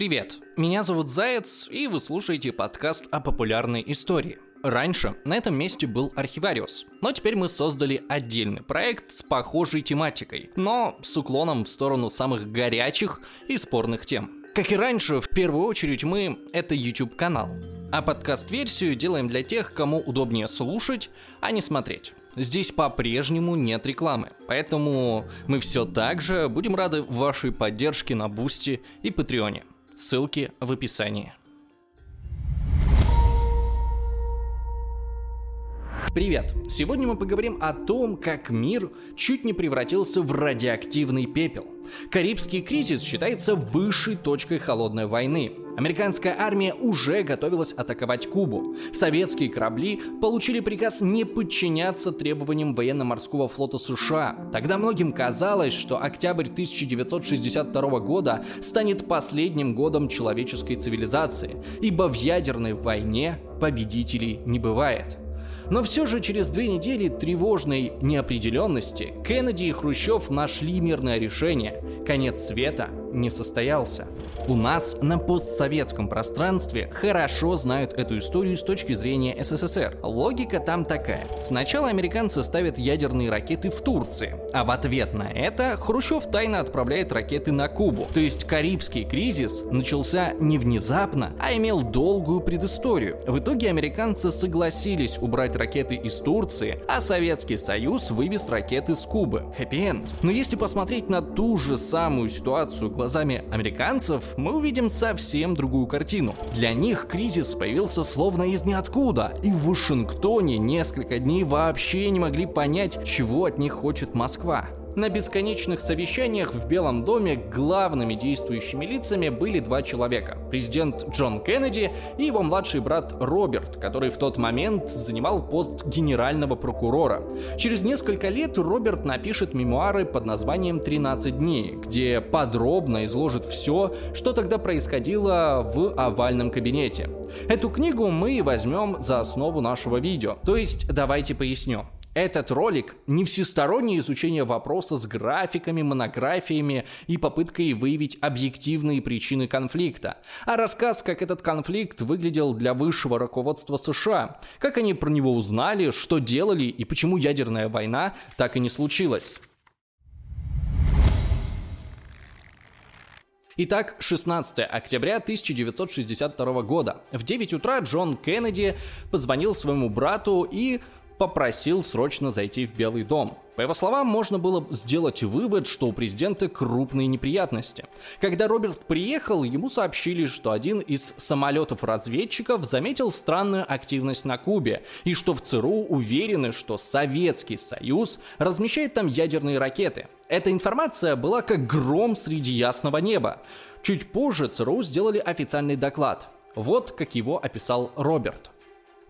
Привет, меня зовут Заяц, и вы слушаете подкаст о популярной истории. Раньше на этом месте был архивариус, но теперь мы создали отдельный проект с похожей тематикой, но с уклоном в сторону самых горячих и спорных тем. Как и раньше, в первую очередь мы — это YouTube-канал, а подкаст-версию делаем для тех, кому удобнее слушать, а не смотреть. Здесь по-прежнему нет рекламы, поэтому мы все так же будем рады вашей поддержке на Бусти и Патреоне. Ссылки в описании. Привет! Сегодня мы поговорим о том, как мир чуть не превратился в радиоактивный пепел. Карибский кризис считается высшей точкой холодной войны. Американская армия уже готовилась атаковать Кубу. Советские корабли получили приказ не подчиняться требованиям военно-морского флота США. Тогда многим казалось, что октябрь 1962 года станет последним годом человеческой цивилизации, ибо в ядерной войне победителей не бывает. Но все же через две недели тревожной неопределенности Кеннеди и Хрущев нашли мирное решение. Конец света не состоялся. У нас на постсоветском пространстве хорошо знают эту историю с точки зрения СССР. Логика там такая. Сначала американцы ставят ядерные ракеты в Турции, а в ответ на это Хрущев тайно отправляет ракеты на Кубу. То есть Карибский кризис начался не внезапно, а имел долгую предысторию. В итоге американцы согласились убрать ракеты из Турции, а Советский Союз вывез ракеты с Кубы. Хэппи-энд. Но если посмотреть на ту же самую ситуацию глазами американцев, мы увидим совсем другую картину. Для них кризис появился словно из ниоткуда, и в Вашингтоне несколько дней вообще не могли понять, чего от них хочет Москва. На бесконечных совещаниях в Белом доме главными действующими лицами были два человека. Президент Джон Кеннеди и его младший брат Роберт, который в тот момент занимал пост генерального прокурора. Через несколько лет Роберт напишет мемуары под названием «13 дней», где подробно изложит все, что тогда происходило в овальном кабинете. Эту книгу мы возьмем за основу нашего видео. То есть давайте поясню. Этот ролик не всестороннее изучение вопроса с графиками, монографиями и попыткой выявить объективные причины конфликта, а рассказ, как этот конфликт выглядел для высшего руководства США, как они про него узнали, что делали и почему ядерная война так и не случилась. Итак, 16 октября 1962 года. В 9 утра Джон Кеннеди позвонил своему брату и попросил срочно зайти в Белый дом. По его словам, можно было сделать вывод, что у президента крупные неприятности. Когда Роберт приехал, ему сообщили, что один из самолетов-разведчиков заметил странную активность на Кубе, и что в ЦРУ уверены, что Советский Союз размещает там ядерные ракеты. Эта информация была как гром среди ясного неба. Чуть позже ЦРУ сделали официальный доклад. Вот как его описал Роберт.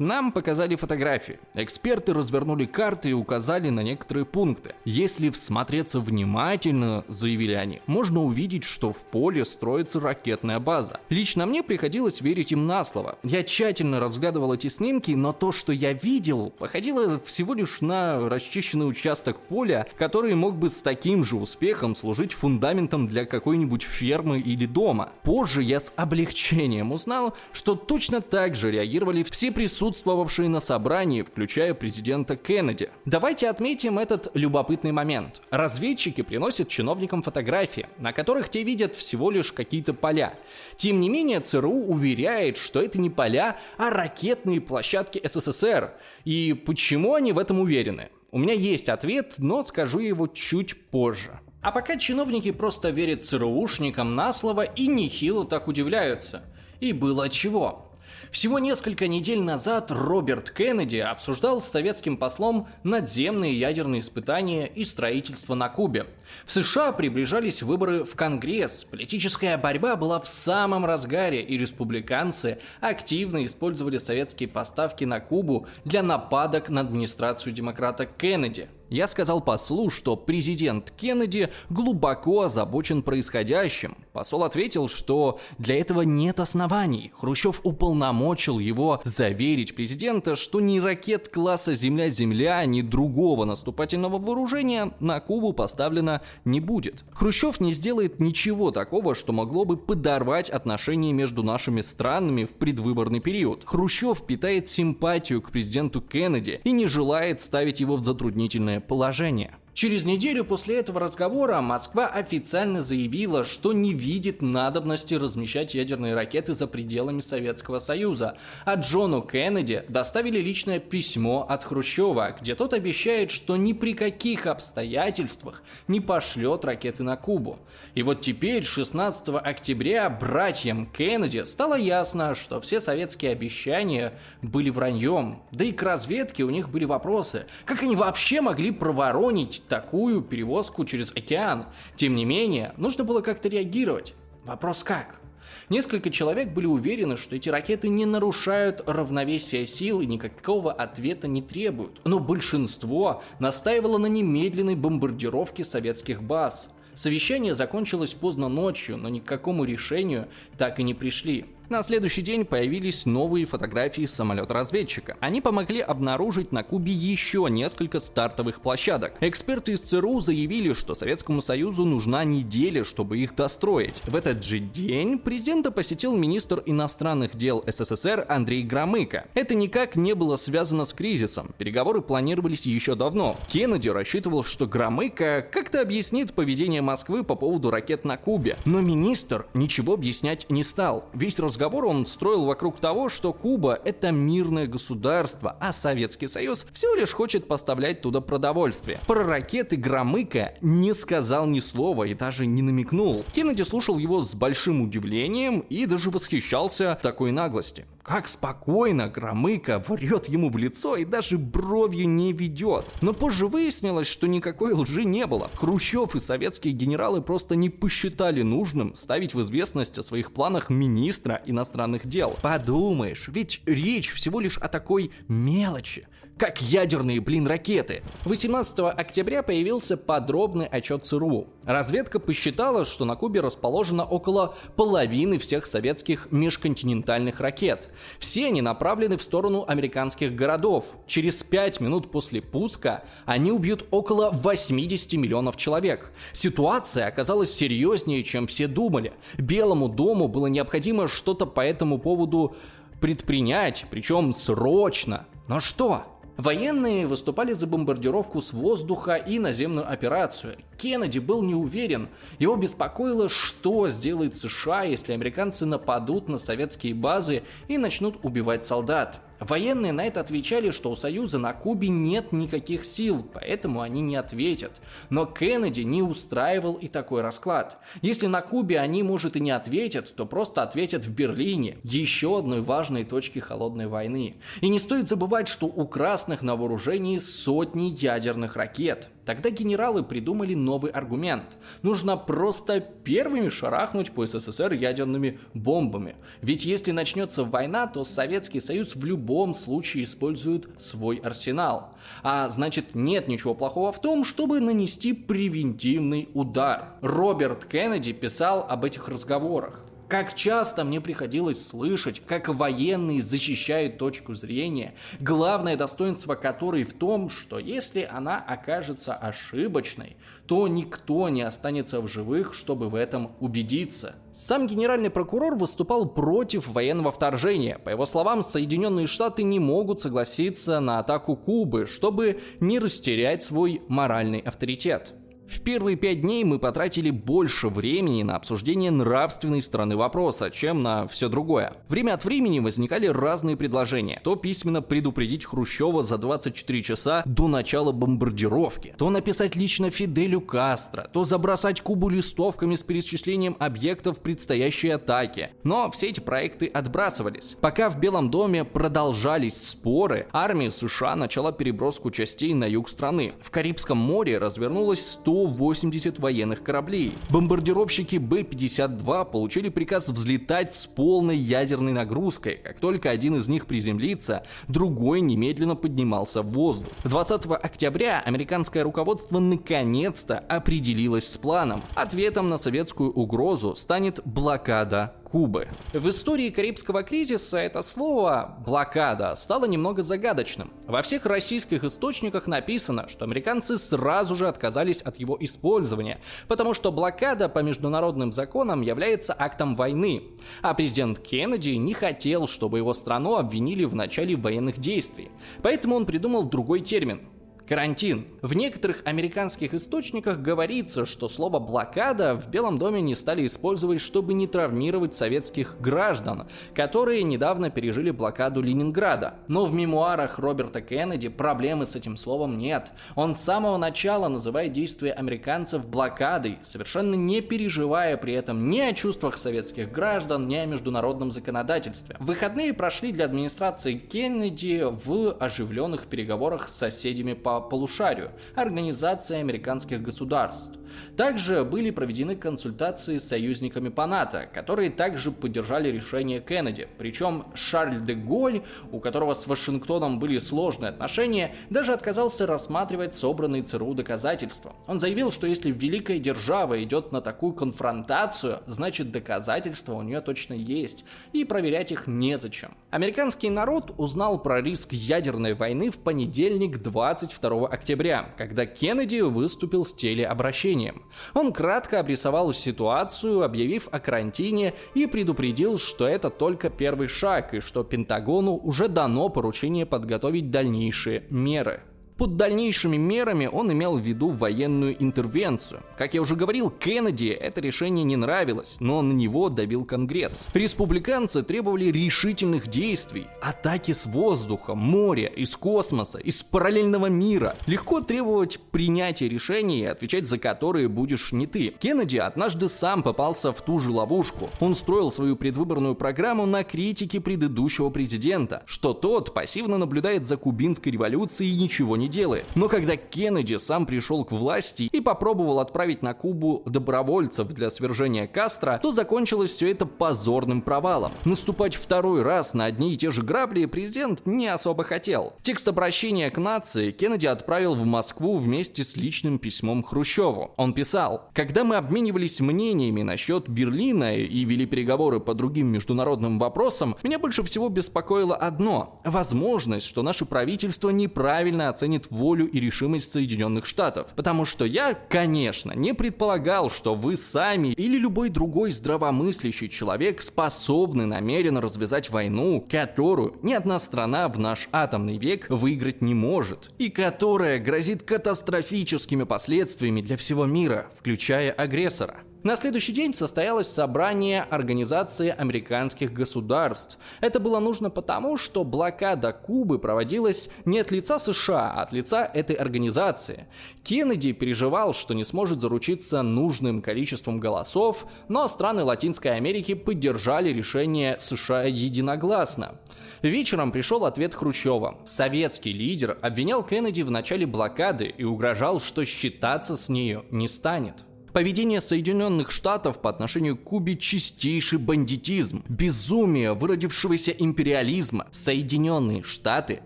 Нам показали фотографии. Эксперты развернули карты и указали на некоторые пункты. Если всмотреться внимательно, заявили они, можно увидеть, что в поле строится ракетная база. Лично мне приходилось верить им на слово. Я тщательно разглядывал эти снимки, но то, что я видел, походило всего лишь на расчищенный участок поля, который мог бы с таким же успехом служить фундаментом для какой-нибудь фермы или дома. Позже я с облегчением узнал, что точно так же реагировали все присутствующие присутствовавшие на собрании, включая президента Кеннеди. Давайте отметим этот любопытный момент. Разведчики приносят чиновникам фотографии, на которых те видят всего лишь какие-то поля. Тем не менее, ЦРУ уверяет, что это не поля, а ракетные площадки СССР. И почему они в этом уверены? У меня есть ответ, но скажу его чуть позже. А пока чиновники просто верят ЦРУшникам на слово и нехило так удивляются. И было чего. Всего несколько недель назад Роберт Кеннеди обсуждал с советским послом надземные ядерные испытания и строительство на Кубе. В США приближались выборы в Конгресс, политическая борьба была в самом разгаре, и республиканцы активно использовали советские поставки на Кубу для нападок на администрацию демократа Кеннеди. Я сказал послу, что президент Кеннеди глубоко озабочен происходящим. Посол ответил, что для этого нет оснований. Хрущев уполномочил его заверить президента, что ни ракет класса «Земля-Земля», ни другого наступательного вооружения на Кубу поставлено не будет. Хрущев не сделает ничего такого, что могло бы подорвать отношения между нашими странами в предвыборный период. Хрущев питает симпатию к президенту Кеннеди и не желает ставить его в затруднительное положение. Через неделю после этого разговора Москва официально заявила, что не видит надобности размещать ядерные ракеты за пределами Советского Союза, а Джону Кеннеди доставили личное письмо от Хрущева, где тот обещает, что ни при каких обстоятельствах не пошлет ракеты на Кубу. И вот теперь, 16 октября, братьям Кеннеди стало ясно, что все советские обещания были враньем, да и к разведке у них были вопросы. Как они вообще могли проворонить такую перевозку через океан. Тем не менее, нужно было как-то реагировать. Вопрос как? Несколько человек были уверены, что эти ракеты не нарушают равновесие сил и никакого ответа не требуют. Но большинство настаивало на немедленной бомбардировке советских баз. Совещание закончилось поздно ночью, но ни к какому решению так и не пришли. На следующий день появились новые фотографии самолета-разведчика. Они помогли обнаружить на Кубе еще несколько стартовых площадок. Эксперты из ЦРУ заявили, что Советскому Союзу нужна неделя, чтобы их достроить. В этот же день президента посетил министр иностранных дел СССР Андрей Громыко. Это никак не было связано с кризисом. Переговоры планировались еще давно. Кеннеди рассчитывал, что Громыко как-то объяснит поведение Москвы по поводу ракет на Кубе. Но министр ничего объяснять не стал. Весь разговор разговор он строил вокруг того, что Куба — это мирное государство, а Советский Союз всего лишь хочет поставлять туда продовольствие. Про ракеты Громыко не сказал ни слова и даже не намекнул. Кеннеди слушал его с большим удивлением и даже восхищался такой наглости. Как спокойно Громыко врет ему в лицо и даже бровью не ведет. Но позже выяснилось, что никакой лжи не было. Хрущев и советские генералы просто не посчитали нужным ставить в известность о своих планах министра иностранных дел. Подумаешь, ведь речь всего лишь о такой мелочи как ядерные, блин, ракеты. 18 октября появился подробный отчет ЦРУ. Разведка посчитала, что на Кубе расположено около половины всех советских межконтинентальных ракет. Все они направлены в сторону американских городов. Через 5 минут после пуска они убьют около 80 миллионов человек. Ситуация оказалась серьезнее, чем все думали. Белому дому было необходимо что-то по этому поводу предпринять, причем срочно. Но что? Военные выступали за бомбардировку с воздуха и наземную операцию. Кеннеди был не уверен. Его беспокоило, что сделает США, если американцы нападут на советские базы и начнут убивать солдат. Военные на это отвечали, что у Союза на Кубе нет никаких сил, поэтому они не ответят. Но Кеннеди не устраивал и такой расклад. Если на Кубе они, может, и не ответят, то просто ответят в Берлине, еще одной важной точке холодной войны. И не стоит забывать, что у красных на вооружении сотни ядерных ракет. Тогда генералы придумали новый аргумент. Нужно просто первыми шарахнуть по СССР ядерными бомбами. Ведь если начнется война, то Советский Союз в любом случае использует свой арсенал. А значит нет ничего плохого в том, чтобы нанести превентивный удар. Роберт Кеннеди писал об этих разговорах. Как часто мне приходилось слышать, как военные защищают точку зрения, главное достоинство которой в том, что если она окажется ошибочной, то никто не останется в живых, чтобы в этом убедиться. Сам генеральный прокурор выступал против военного вторжения. По его словам, Соединенные Штаты не могут согласиться на атаку Кубы, чтобы не растерять свой моральный авторитет. В первые пять дней мы потратили больше времени на обсуждение нравственной стороны вопроса, чем на все другое. Время от времени возникали разные предложения. То письменно предупредить Хрущева за 24 часа до начала бомбардировки, то написать лично Фиделю Кастро, то забросать Кубу листовками с перечислением объектов предстоящей атаки. Но все эти проекты отбрасывались. Пока в Белом доме продолжались споры, армия США начала переброску частей на юг страны. В Карибском море развернулось 100 180 военных кораблей. Бомбардировщики Б-52 получили приказ взлетать с полной ядерной нагрузкой. Как только один из них приземлится, другой немедленно поднимался в воздух. 20 октября американское руководство наконец-то определилось с планом. Ответом на советскую угрозу станет блокада Кубы. В истории Карибского кризиса это слово «блокада» стало немного загадочным. Во всех российских источниках написано, что американцы сразу же отказались от его использования, потому что блокада по международным законам является актом войны. А президент Кеннеди не хотел, чтобы его страну обвинили в начале военных действий. Поэтому он придумал другой термин Карантин. В некоторых американских источниках говорится, что слово «блокада» в Белом доме не стали использовать, чтобы не травмировать советских граждан, которые недавно пережили блокаду Ленинграда. Но в мемуарах Роберта Кеннеди проблемы с этим словом нет. Он с самого начала называет действия американцев блокадой, совершенно не переживая при этом ни о чувствах советских граждан, ни о международном законодательстве. Выходные прошли для администрации Кеннеди в оживленных переговорах с соседями по полушарию Организации американских государств. Также были проведены консультации с союзниками по НАТО, которые также поддержали решение Кеннеди. Причем Шарль де Голь, у которого с Вашингтоном были сложные отношения, даже отказался рассматривать собранные ЦРУ доказательства. Он заявил, что если великая держава идет на такую конфронтацию, значит доказательства у нее точно есть, и проверять их незачем. Американский народ узнал про риск ядерной войны в понедельник 22 октября, когда Кеннеди выступил с телеобращением населением. Он кратко обрисовал ситуацию, объявив о карантине и предупредил, что это только первый шаг и что Пентагону уже дано поручение подготовить дальнейшие меры. Под дальнейшими мерами он имел в виду военную интервенцию. Как я уже говорил, Кеннеди это решение не нравилось, но на него давил Конгресс. Республиканцы требовали решительных действий, атаки с воздуха, моря, из космоса, из параллельного мира. Легко требовать принятия решений, отвечать за которые будешь не ты. Кеннеди однажды сам попался в ту же ловушку. Он строил свою предвыборную программу на критике предыдущего президента, что тот пассивно наблюдает за кубинской революцией и ничего не делает. Но когда Кеннеди сам пришел к власти и попробовал отправить на Кубу добровольцев для свержения Кастро, то закончилось все это позорным провалом. Наступать второй раз на одни и те же грабли президент не особо хотел. Текст обращения к нации Кеннеди отправил в Москву вместе с личным письмом Хрущеву. Он писал, «Когда мы обменивались мнениями насчет Берлина и вели переговоры по другим международным вопросам, меня больше всего беспокоило одно – возможность, что наше правительство неправильно оценит оценит волю и решимость Соединенных Штатов. Потому что я, конечно, не предполагал, что вы сами или любой другой здравомыслящий человек способны намеренно развязать войну, которую ни одна страна в наш атомный век выиграть не может, и которая грозит катастрофическими последствиями для всего мира, включая агрессора. На следующий день состоялось собрание Организации американских государств. Это было нужно потому, что блокада Кубы проводилась не от лица США, а от лица этой организации. Кеннеди переживал, что не сможет заручиться нужным количеством голосов, но страны Латинской Америки поддержали решение США единогласно. Вечером пришел ответ Хрущева. Советский лидер обвинял Кеннеди в начале блокады и угрожал, что считаться с нею не станет. Поведение Соединенных Штатов по отношению к Кубе чистейший бандитизм, безумие выродившегося империализма. Соединенные Штаты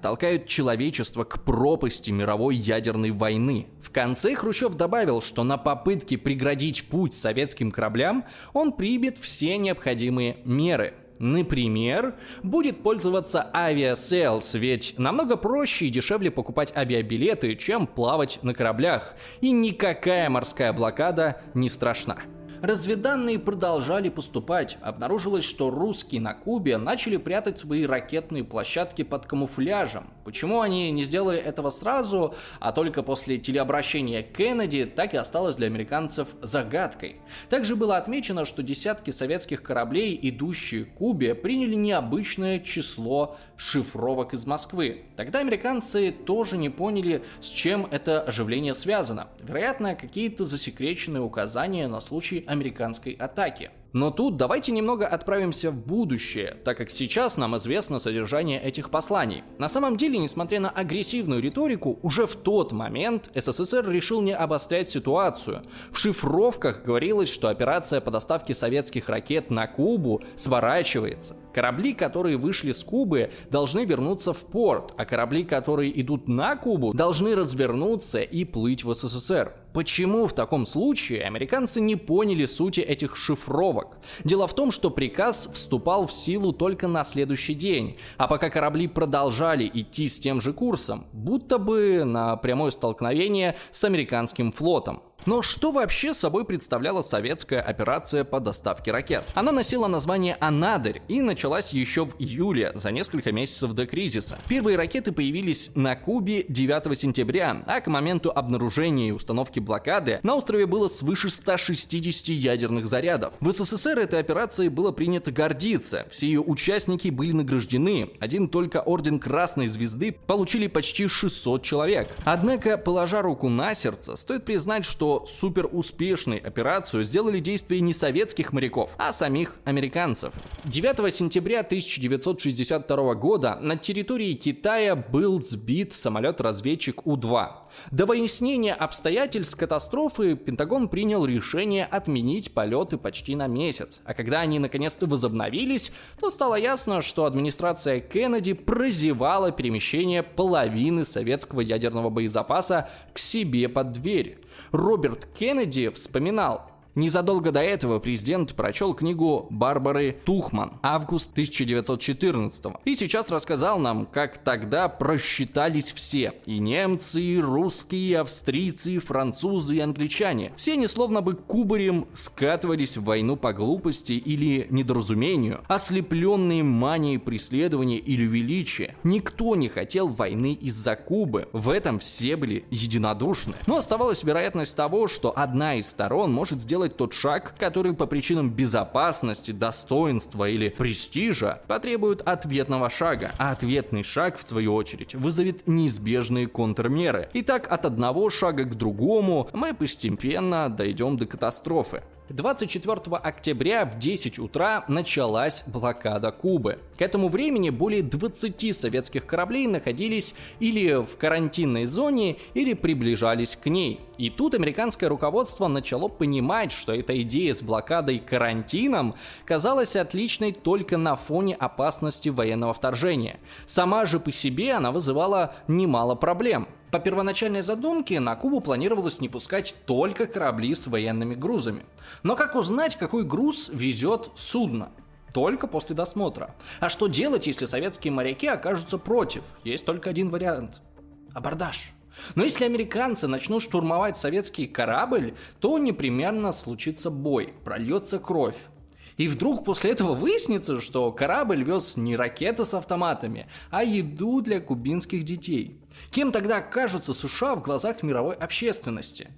толкают человечество к пропасти мировой ядерной войны. В конце Хрущев добавил, что на попытке преградить путь советским кораблям он примет все необходимые меры – Например, будет пользоваться Aviasales, ведь намного проще и дешевле покупать авиабилеты, чем плавать на кораблях, и никакая морская блокада не страшна. Разведданные продолжали поступать. Обнаружилось, что русские на Кубе начали прятать свои ракетные площадки под камуфляжем. Почему они не сделали этого сразу, а только после телеобращения Кеннеди, так и осталось для американцев загадкой. Также было отмечено, что десятки советских кораблей, идущие к Кубе, приняли необычное число шифровок из Москвы. Тогда американцы тоже не поняли, с чем это оживление связано. Вероятно, какие-то засекреченные указания на случай американской атаки. Но тут давайте немного отправимся в будущее, так как сейчас нам известно содержание этих посланий. На самом деле, несмотря на агрессивную риторику, уже в тот момент СССР решил не обострять ситуацию. В шифровках говорилось, что операция по доставке советских ракет на Кубу сворачивается. Корабли, которые вышли с Кубы, должны вернуться в порт, а корабли, которые идут на Кубу, должны развернуться и плыть в СССР. Почему в таком случае американцы не поняли сути этих шифровок? Дело в том, что приказ вступал в силу только на следующий день, а пока корабли продолжали идти с тем же курсом, будто бы на прямое столкновение с американским флотом. Но что вообще собой представляла советская операция по доставке ракет? Она носила название «Анадырь» и началась еще в июле, за несколько месяцев до кризиса. Первые ракеты появились на Кубе 9 сентября, а к моменту обнаружения и установки блокады на острове было свыше 160 ядерных зарядов. В СССР этой операцией было принято гордиться. Все ее участники были награждены. Один только орден Красной Звезды получили почти 600 человек. Однако, положа руку на сердце, стоит признать, что что супер успешной операцию сделали действия не советских моряков, а самих американцев. 9 сентября 1962 года на территории Китая был сбит самолет-разведчик У-2. До выяснения обстоятельств катастрофы Пентагон принял решение отменить полеты почти на месяц. А когда они наконец-то возобновились, то стало ясно, что администрация Кеннеди прозевала перемещение половины советского ядерного боезапаса к себе под дверь. Роберт Кеннеди вспоминал, Незадолго до этого президент прочел книгу Барбары Тухман «Август 1914 и сейчас рассказал нам, как тогда просчитались все. И немцы, и русские, и австрийцы, и французы, и англичане. Все они словно бы кубарем скатывались в войну по глупости или недоразумению, ослепленные манией преследования или величия. Никто не хотел войны из-за Кубы. В этом все были единодушны. Но оставалась вероятность того, что одна из сторон может сделать сделать тот шаг, который по причинам безопасности, достоинства или престижа потребует ответного шага, а ответный шаг, в свою очередь, вызовет неизбежные контрмеры. И так от одного шага к другому мы постепенно дойдем до катастрофы. 24 октября в 10 утра началась блокада Кубы. К этому времени более 20 советских кораблей находились или в карантинной зоне, или приближались к ней. И тут американское руководство начало понимать, что эта идея с блокадой карантином казалась отличной только на фоне опасности военного вторжения. Сама же по себе она вызывала немало проблем. По первоначальной задумке на Кубу планировалось не пускать только корабли с военными грузами. Но как узнать, какой груз везет судно? Только после досмотра. А что делать, если советские моряки окажутся против? Есть только один вариант. Абордаж. Но если американцы начнут штурмовать советский корабль, то непременно случится бой, прольется кровь. И вдруг после этого выяснится, что корабль вез не ракеты с автоматами, а еду для кубинских детей. Кем тогда окажутся США в глазах мировой общественности?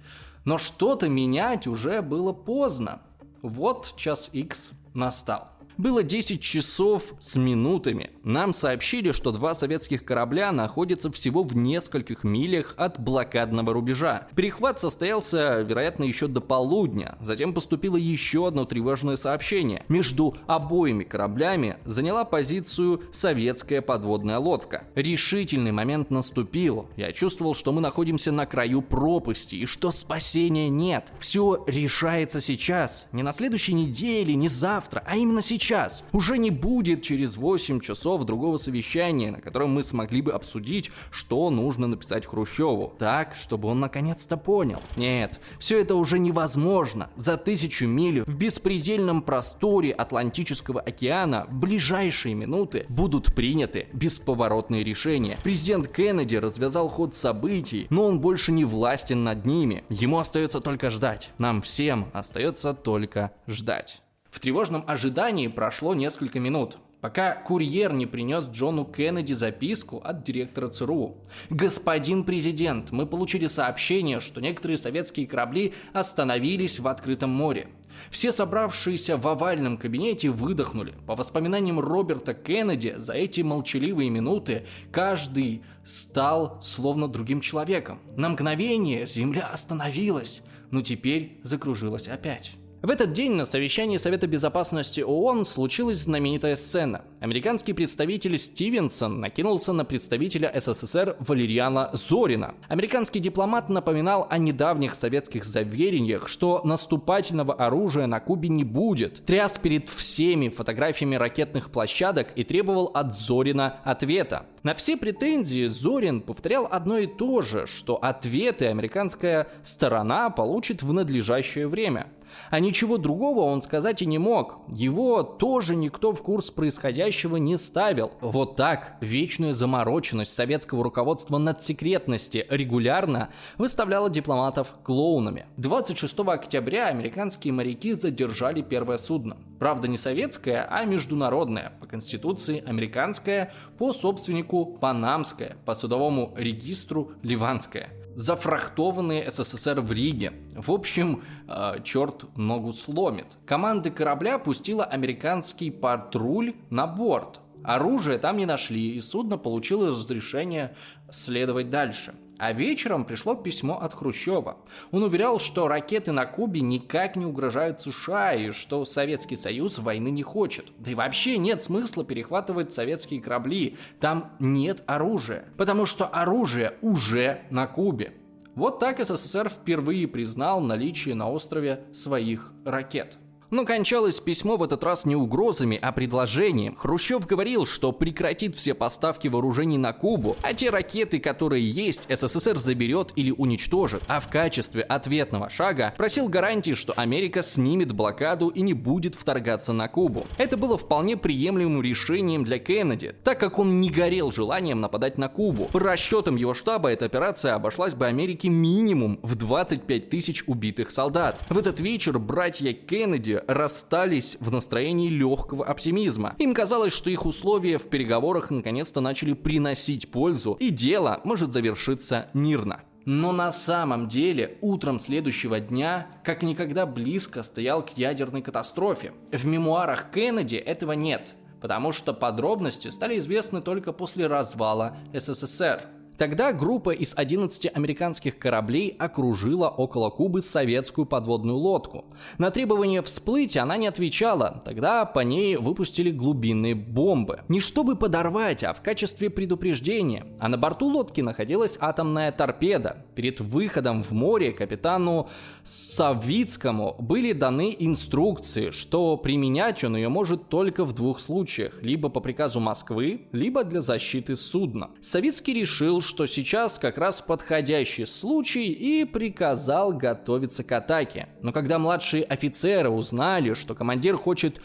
Но что-то менять уже было поздно. Вот час X настал. Было 10 часов с минутами. Нам сообщили, что два советских корабля находятся всего в нескольких милях от блокадного рубежа. Перехват состоялся, вероятно, еще до полудня. Затем поступило еще одно тревожное сообщение. Между обоими кораблями заняла позицию советская подводная лодка. Решительный момент наступил. Я чувствовал, что мы находимся на краю пропасти и что спасения нет. Все решается сейчас. Не на следующей неделе, не завтра, а именно сейчас сейчас. Уже не будет через 8 часов другого совещания, на котором мы смогли бы обсудить, что нужно написать Хрущеву. Так, чтобы он наконец-то понял. Нет, все это уже невозможно. За тысячу миль в беспредельном просторе Атлантического океана в ближайшие минуты будут приняты бесповоротные решения. Президент Кеннеди развязал ход событий, но он больше не властен над ними. Ему остается только ждать. Нам всем остается только ждать. В тревожном ожидании прошло несколько минут, пока курьер не принес Джону Кеннеди записку от директора ЦРУ. «Господин президент, мы получили сообщение, что некоторые советские корабли остановились в открытом море. Все собравшиеся в овальном кабинете выдохнули. По воспоминаниям Роберта Кеннеди, за эти молчаливые минуты каждый стал словно другим человеком. На мгновение Земля остановилась, но теперь закружилась опять. В этот день на совещании Совета Безопасности ООН случилась знаменитая сцена. Американский представитель Стивенсон накинулся на представителя СССР Валерьяна Зорина. Американский дипломат напоминал о недавних советских заверениях, что наступательного оружия на Кубе не будет, тряс перед всеми фотографиями ракетных площадок и требовал от Зорина ответа. На все претензии Зорин повторял одно и то же, что ответы американская сторона получит в надлежащее время. А ничего другого он сказать и не мог. Его тоже никто в курс происходящего не ставил. Вот так вечную замороченность советского руководства над секретности регулярно выставляла дипломатов клоунами. 26 октября американские моряки задержали первое судно. Правда не советское, а международное, по конституции американское, по собственнику панамское, по судовому регистру ливанское зафрахтованные СССР в Риге. В общем, э, черт ногу сломит. Команда корабля пустила американский патруль на борт. Оружие там не нашли, и судно получило разрешение следовать дальше. А вечером пришло письмо от Хрущева. Он уверял, что ракеты на Кубе никак не угрожают США и что Советский Союз войны не хочет. Да и вообще нет смысла перехватывать советские корабли. Там нет оружия. Потому что оружие уже на Кубе. Вот так СССР впервые признал наличие на острове своих ракет. Но кончалось письмо в этот раз не угрозами, а предложением. Хрущев говорил, что прекратит все поставки вооружений на Кубу, а те ракеты, которые есть, СССР заберет или уничтожит. А в качестве ответного шага просил гарантии, что Америка снимет блокаду и не будет вторгаться на Кубу. Это было вполне приемлемым решением для Кеннеди, так как он не горел желанием нападать на Кубу. По расчетам его штаба эта операция обошлась бы Америке минимум в 25 тысяч убитых солдат. В этот вечер братья Кеннеди расстались в настроении легкого оптимизма. Им казалось, что их условия в переговорах наконец-то начали приносить пользу, и дело может завершиться мирно. Но на самом деле утром следующего дня как никогда близко стоял к ядерной катастрофе. В мемуарах Кеннеди этого нет, потому что подробности стали известны только после развала СССР. Тогда группа из 11 американских кораблей окружила около Кубы советскую подводную лодку. На требование всплыть она не отвечала, тогда по ней выпустили глубинные бомбы. Не чтобы подорвать, а в качестве предупреждения. А на борту лодки находилась атомная торпеда. Перед выходом в море капитану Савицкому были даны инструкции, что применять он ее может только в двух случаях, либо по приказу Москвы, либо для защиты судна. Савицкий решил, что сейчас как раз подходящий случай и приказал готовиться к атаке. Но когда младшие офицеры узнали, что командир хочет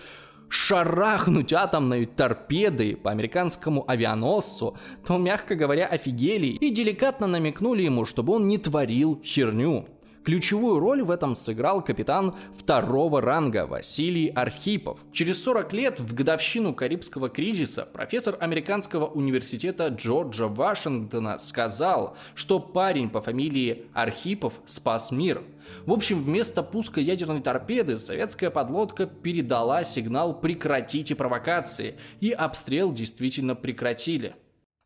шарахнуть атомной торпедой по американскому авианосцу, то, мягко говоря, офигели и деликатно намекнули ему, чтобы он не творил херню. Ключевую роль в этом сыграл капитан второго ранга Василий Архипов. Через 40 лет в годовщину Карибского кризиса профессор американского университета Джорджа Вашингтона сказал, что парень по фамилии Архипов спас мир. В общем, вместо пуска ядерной торпеды советская подлодка передала сигнал «прекратите провокации», и обстрел действительно прекратили.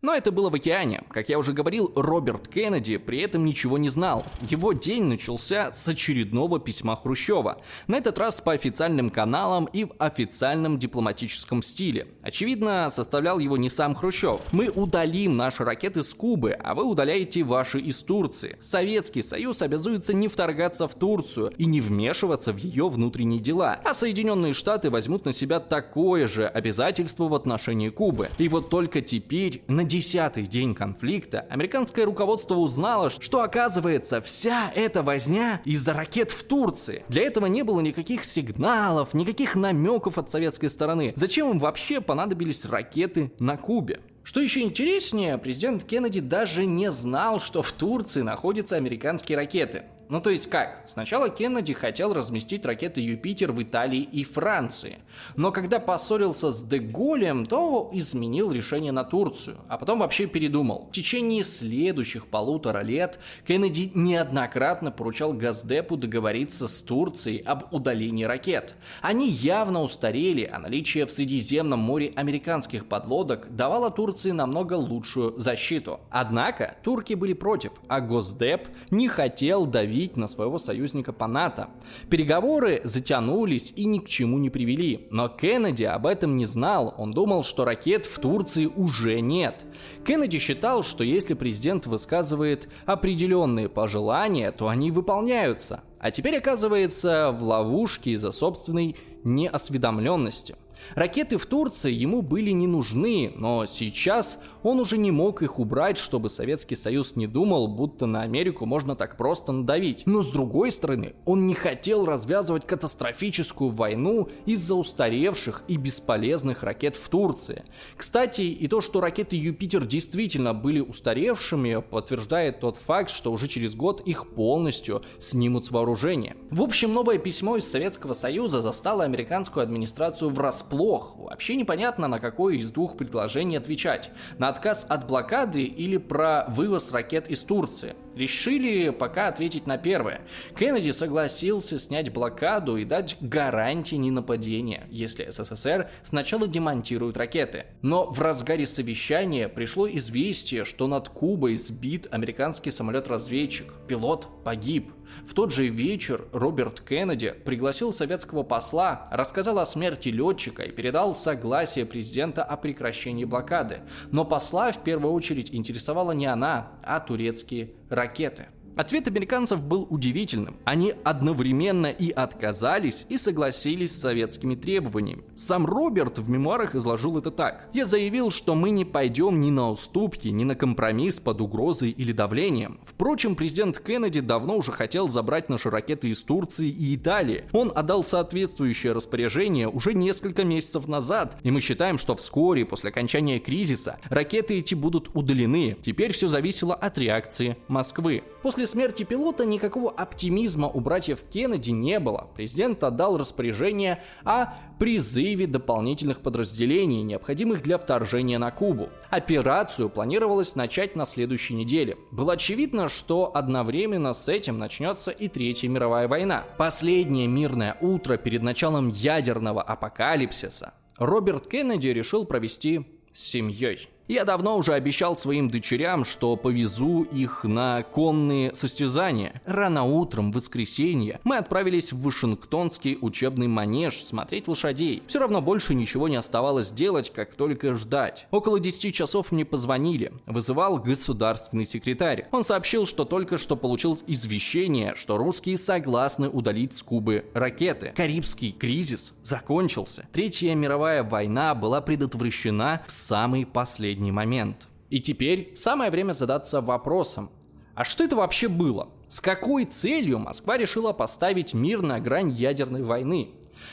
Но это было в океане. Как я уже говорил, Роберт Кеннеди при этом ничего не знал. Его день начался с очередного письма Хрущева. На этот раз по официальным каналам и в официальном дипломатическом стиле. Очевидно, составлял его не сам Хрущев. Мы удалим наши ракеты с Кубы, а вы удаляете ваши из Турции. Советский Союз обязуется не вторгаться в Турцию и не вмешиваться в ее внутренние дела. А Соединенные Штаты возьмут на себя такое же обязательство в отношении Кубы. И вот только теперь, на десятый день конфликта американское руководство узнало, что оказывается вся эта возня из-за ракет в Турции. Для этого не было никаких сигналов, никаких намеков от советской стороны. Зачем им вообще понадобились ракеты на Кубе? Что еще интереснее, президент Кеннеди даже не знал, что в Турции находятся американские ракеты. Ну то есть как? Сначала Кеннеди хотел разместить ракеты Юпитер в Италии и Франции. Но когда поссорился с Деголем, то изменил решение на Турцию, а потом вообще передумал. В течение следующих полутора лет Кеннеди неоднократно поручал Газдепу договориться с Турцией об удалении ракет. Они явно устарели, а наличие в Средиземном море американских подлодок давало Турции намного лучшую защиту. Однако турки были против, а Госдеп не хотел давить надавить на своего союзника по НАТО. Переговоры затянулись и ни к чему не привели, но Кеннеди об этом не знал, он думал, что ракет в Турции уже нет. Кеннеди считал, что если президент высказывает определенные пожелания, то они выполняются, а теперь оказывается в ловушке из-за собственной неосведомленности. Ракеты в Турции ему были не нужны, но сейчас он уже не мог их убрать, чтобы Советский Союз не думал, будто на Америку можно так просто надавить. Но с другой стороны, он не хотел развязывать катастрофическую войну из-за устаревших и бесполезных ракет в Турции. Кстати, и то, что ракеты Юпитер действительно были устаревшими, подтверждает тот факт, что уже через год их полностью снимут с вооружения. В общем, новое письмо из Советского Союза застало американскую администрацию врасплох плох. Вообще непонятно, на какое из двух предложений отвечать. На отказ от блокады или про вывоз ракет из Турции. Решили пока ответить на первое. Кеннеди согласился снять блокаду и дать гарантии ненападения, если СССР сначала демонтирует ракеты. Но в разгаре совещания пришло известие, что над Кубой сбит американский самолет-разведчик. Пилот погиб. В тот же вечер Роберт Кеннеди пригласил советского посла, рассказал о смерти летчика и передал согласие президента о прекращении блокады. Но посла в первую очередь интересовала не она, а турецкие ракеты. Ответ американцев был удивительным. Они одновременно и отказались, и согласились с советскими требованиями. Сам Роберт в мемуарах изложил это так. «Я заявил, что мы не пойдем ни на уступки, ни на компромисс под угрозой или давлением. Впрочем, президент Кеннеди давно уже хотел забрать наши ракеты из Турции и Италии. Он отдал соответствующее распоряжение уже несколько месяцев назад, и мы считаем, что вскоре, после окончания кризиса, ракеты эти будут удалены. Теперь все зависело от реакции Москвы. После смерти пилота никакого оптимизма у братьев Кеннеди не было. Президент отдал распоряжение о призыве дополнительных подразделений, необходимых для вторжения на Кубу. Операцию планировалось начать на следующей неделе. Было очевидно, что одновременно с этим начнется и Третья мировая война. Последнее мирное утро перед началом ядерного апокалипсиса Роберт Кеннеди решил провести с семьей. Я давно уже обещал своим дочерям, что повезу их на конные состязания. Рано утром, в воскресенье, мы отправились в Вашингтонский учебный манеж смотреть лошадей. Все равно больше ничего не оставалось делать, как только ждать. Около 10 часов мне позвонили. Вызывал государственный секретарь. Он сообщил, что только что получил извещение, что русские согласны удалить с Кубы ракеты. Карибский кризис закончился. Третья мировая война была предотвращена в самый последний последний момент. И теперь самое время задаться вопросом, а что это вообще было? С какой целью Москва решила поставить мир на грань ядерной войны?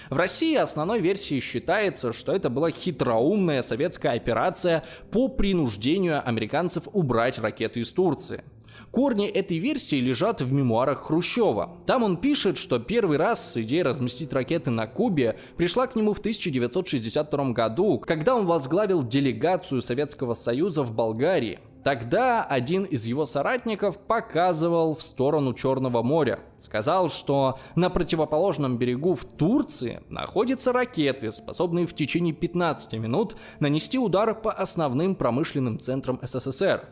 В России основной версией считается, что это была хитроумная советская операция по принуждению американцев убрать ракеты из Турции. Корни этой версии лежат в мемуарах Хрущева. Там он пишет, что первый раз идея разместить ракеты на Кубе пришла к нему в 1962 году, когда он возглавил делегацию Советского Союза в Болгарии. Тогда один из его соратников показывал в сторону Черного моря. Сказал, что на противоположном берегу в Турции находятся ракеты, способные в течение 15 минут нанести удар по основным промышленным центрам СССР.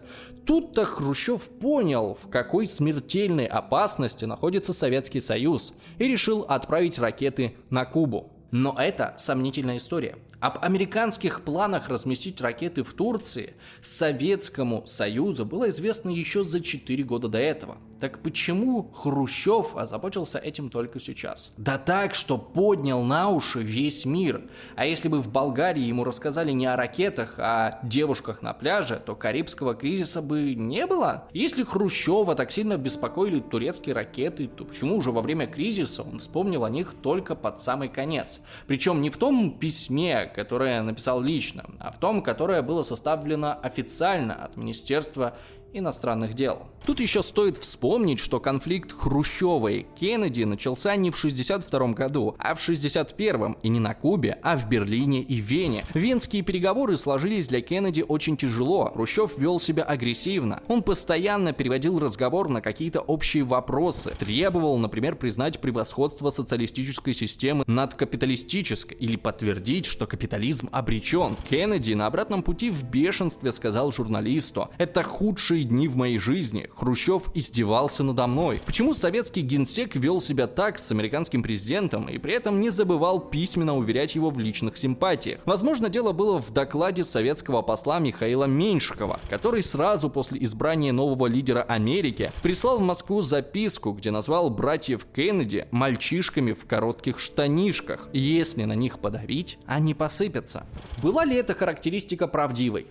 Тут-то Хрущев понял, в какой смертельной опасности находится Советский Союз и решил отправить ракеты на Кубу. Но это сомнительная история. Об американских планах разместить ракеты в Турции Советскому Союзу было известно еще за 4 года до этого. Так почему Хрущев озаботился этим только сейчас? Да так, что поднял на уши весь мир. А если бы в Болгарии ему рассказали не о ракетах, а о девушках на пляже, то Карибского кризиса бы не было. Если Хрущева так сильно беспокоили турецкие ракеты, то почему уже во время кризиса он вспомнил о них только под самый конец? Причем не в том письме, которое написал лично, а в том, которое было составлено официально от Министерства иностранных дел. Тут еще стоит вспомнить, что конфликт Хрущева и Кеннеди начался не в 62 году, а в 61 и не на Кубе, а в Берлине и Вене. Венские переговоры сложились для Кеннеди очень тяжело. Хрущев вел себя агрессивно. Он постоянно переводил разговор на какие-то общие вопросы. Требовал, например, признать превосходство социалистической системы над капиталистической или подтвердить, что капитализм обречен. Кеннеди на обратном пути в бешенстве сказал журналисту, это худший лучшие дни в моей жизни. Хрущев издевался надо мной. Почему советский генсек вел себя так с американским президентом и при этом не забывал письменно уверять его в личных симпатиях? Возможно, дело было в докладе советского посла Михаила Меньшикова, который сразу после избрания нового лидера Америки прислал в Москву записку, где назвал братьев Кеннеди мальчишками в коротких штанишках. Если на них подавить, они посыпятся. Была ли эта характеристика правдивой?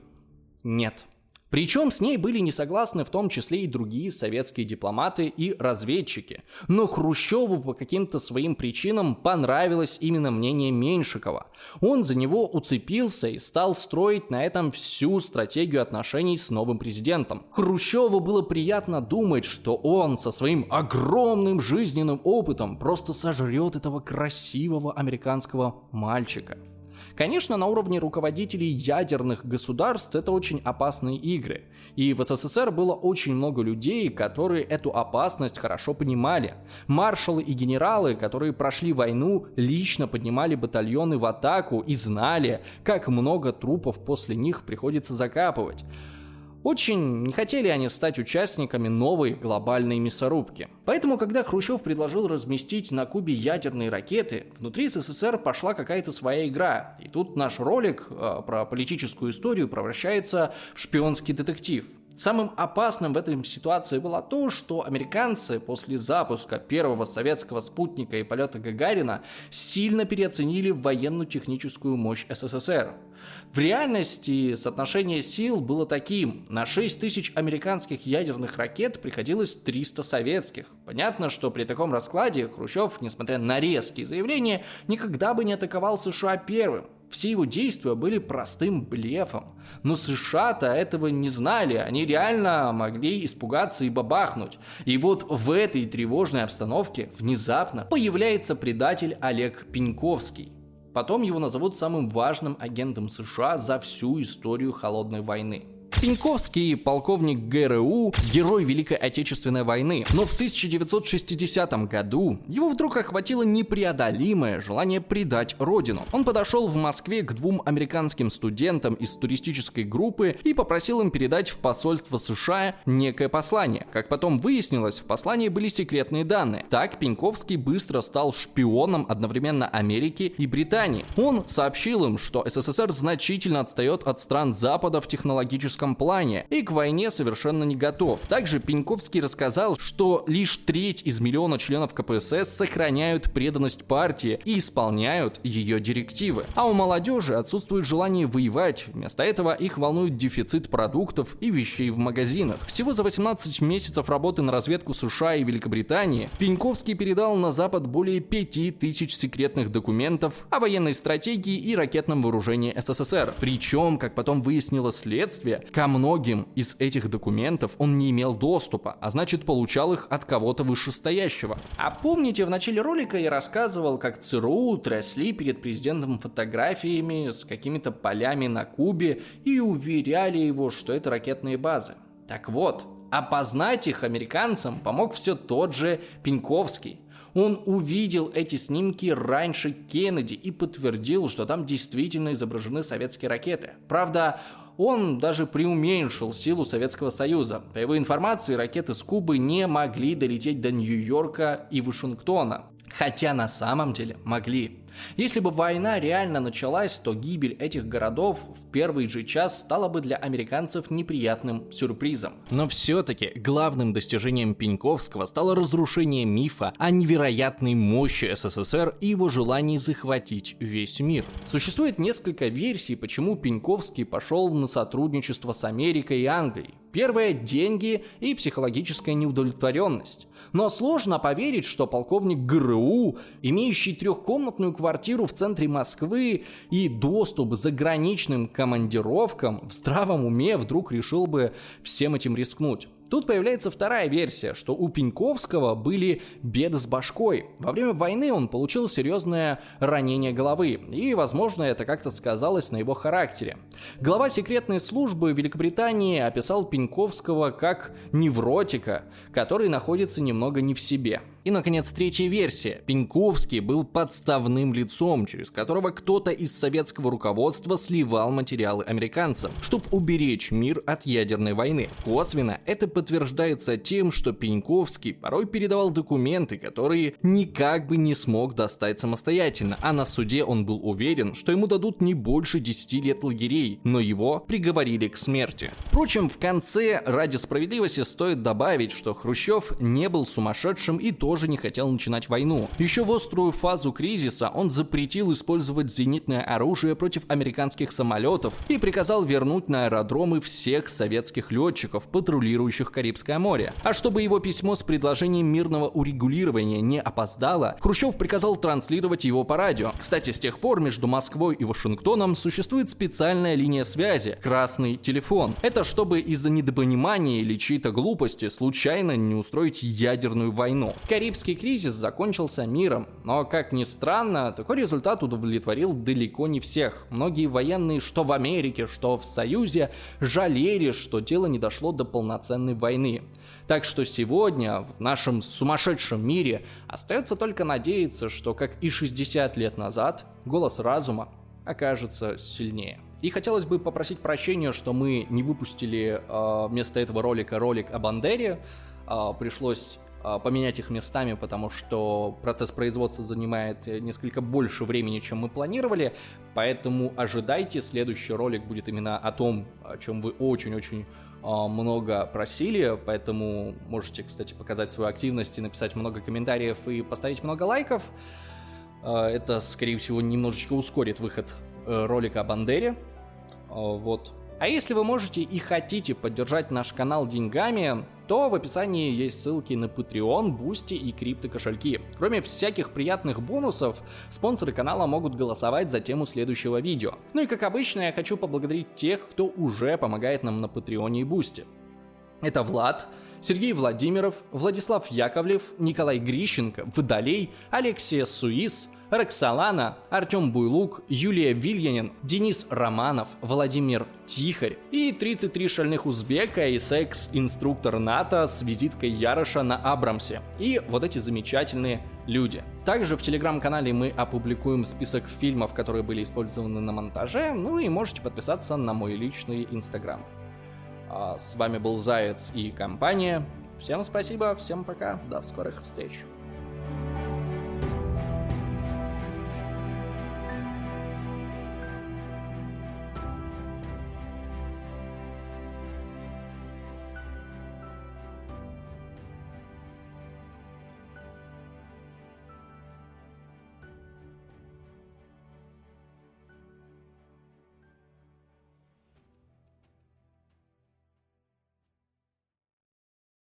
Нет. Причем с ней были не согласны в том числе и другие советские дипломаты и разведчики. Но Хрущеву по каким-то своим причинам понравилось именно мнение Меньшикова. Он за него уцепился и стал строить на этом всю стратегию отношений с новым президентом. Хрущеву было приятно думать, что он со своим огромным жизненным опытом просто сожрет этого красивого американского мальчика. Конечно, на уровне руководителей ядерных государств это очень опасные игры. И в СССР было очень много людей, которые эту опасность хорошо понимали. Маршалы и генералы, которые прошли войну, лично поднимали батальоны в атаку и знали, как много трупов после них приходится закапывать. Очень не хотели они стать участниками новой глобальной мясорубки. Поэтому, когда Хрущев предложил разместить на Кубе ядерные ракеты, внутри СССР пошла какая-то своя игра. И тут наш ролик э, про политическую историю превращается в шпионский детектив. Самым опасным в этой ситуации было то, что американцы после запуска первого советского спутника и полета Гагарина сильно переоценили военно-техническую мощь СССР. В реальности соотношение сил было таким. На 6 тысяч американских ядерных ракет приходилось 300 советских. Понятно, что при таком раскладе Хрущев, несмотря на резкие заявления, никогда бы не атаковал США первым. Все его действия были простым блефом. Но США-то этого не знали, они реально могли испугаться и бабахнуть. И вот в этой тревожной обстановке внезапно появляется предатель Олег Пеньковский. Потом его назовут самым важным агентом США за всю историю Холодной войны. Пеньковский полковник ГРУ, герой Великой Отечественной войны. Но в 1960 году его вдруг охватило непреодолимое желание предать родину. Он подошел в Москве к двум американским студентам из туристической группы и попросил им передать в посольство США некое послание. Как потом выяснилось, в послании были секретные данные. Так Пеньковский быстро стал шпионом одновременно Америки и Британии. Он сообщил им, что СССР значительно отстает от стран Запада в технологическом тактическом плане и к войне совершенно не готов. Также Пеньковский рассказал, что лишь треть из миллиона членов КПСС сохраняют преданность партии и исполняют ее директивы. А у молодежи отсутствует желание воевать, вместо этого их волнует дефицит продуктов и вещей в магазинах. Всего за 18 месяцев работы на разведку США и Великобритании Пеньковский передал на Запад более 5000 секретных документов о военной стратегии и ракетном вооружении СССР. Причем, как потом выяснило следствие, Ко многим из этих документов он не имел доступа, а значит получал их от кого-то вышестоящего. А помните, в начале ролика я рассказывал, как ЦРУ трясли перед президентом фотографиями с какими-то полями на Кубе и уверяли его, что это ракетные базы. Так вот, опознать их американцам помог все тот же Пеньковский. Он увидел эти снимки раньше Кеннеди и подтвердил, что там действительно изображены советские ракеты. Правда, он даже преуменьшил силу Советского Союза. По его информации, ракеты с Кубы не могли долететь до Нью-Йорка и Вашингтона. Хотя на самом деле могли. Если бы война реально началась, то гибель этих городов в первый же час стала бы для американцев неприятным сюрпризом. Но все-таки главным достижением Пеньковского стало разрушение мифа о невероятной мощи СССР и его желании захватить весь мир. Существует несколько версий, почему Пеньковский пошел на сотрудничество с Америкой и Англией. Первое – деньги и психологическая неудовлетворенность. Но сложно поверить, что полковник ГРУ, имеющий трехкомнатную квартиру в центре Москвы и доступ к заграничным командировкам, в здравом уме вдруг решил бы всем этим рискнуть. Тут появляется вторая версия, что у Пеньковского были беды с башкой. Во время войны он получил серьезное ранение головы, и, возможно, это как-то сказалось на его характере. Глава секретной службы Великобритании описал Пеньковского как невротика, который находится немного не в себе. И, наконец, третья версия. Пеньковский был подставным лицом, через которого кто-то из советского руководства сливал материалы американцам, чтобы уберечь мир от ядерной войны. Косвенно это подтверждается тем, что Пеньковский порой передавал документы, которые никак бы не смог достать самостоятельно, а на суде он был уверен, что ему дадут не больше 10 лет лагерей, но его приговорили к смерти. Впрочем, в конце, ради справедливости, стоит добавить, что Хрущев не был сумасшедшим и тоже не хотел начинать войну. Еще в острую фазу кризиса он запретил использовать зенитное оружие против американских самолетов и приказал вернуть на аэродромы всех советских летчиков, патрулирующих Карибское море. А чтобы его письмо с предложением мирного урегулирования не опоздало, Хрущев приказал транслировать его по радио. Кстати, с тех пор между Москвой и Вашингтоном существует специальная линия связи – красный телефон. Это чтобы из-за недопонимания или чьей-то глупости случайно не устроить ядерную войну. Карибский кризис закончился миром, но, как ни странно, такой результат удовлетворил далеко не всех. Многие военные, что в Америке, что в Союзе, жалели, что дело не дошло до полноценной войны. Так что сегодня в нашем сумасшедшем мире остается только надеяться, что, как и 60 лет назад, голос разума окажется сильнее. И хотелось бы попросить прощения, что мы не выпустили э, вместо этого ролика ролик о Бандере. Э, пришлось поменять их местами, потому что процесс производства занимает несколько больше времени, чем мы планировали. Поэтому ожидайте, следующий ролик будет именно о том, о чем вы очень-очень а, много просили, поэтому можете, кстати, показать свою активность и написать много комментариев и поставить много лайков. А, это, скорее всего, немножечко ускорит выход э, ролика о Бандере. А, вот. А если вы можете и хотите поддержать наш канал деньгами, то в описании есть ссылки на Patreon, Boosty и криптокошельки. Кроме всяких приятных бонусов, спонсоры канала могут голосовать за тему следующего видео. Ну и как обычно, я хочу поблагодарить тех, кто уже помогает нам на Патреоне и Бусти. Это Влад, Сергей Владимиров, Владислав Яковлев, Николай Грищенко, Водолей, Алексей Суис, Роксолана, Артем Буйлук, Юлия Вильянин, Денис Романов, Владимир Тихарь и 33 шальных узбека и секс-инструктор НАТО с визиткой Яроша на Абрамсе. И вот эти замечательные люди. Также в телеграм-канале мы опубликуем список фильмов, которые были использованы на монтаже, ну и можете подписаться на мой личный инстаграм. А с вами был Заяц и компания. Всем спасибо, всем пока, до скорых встреч.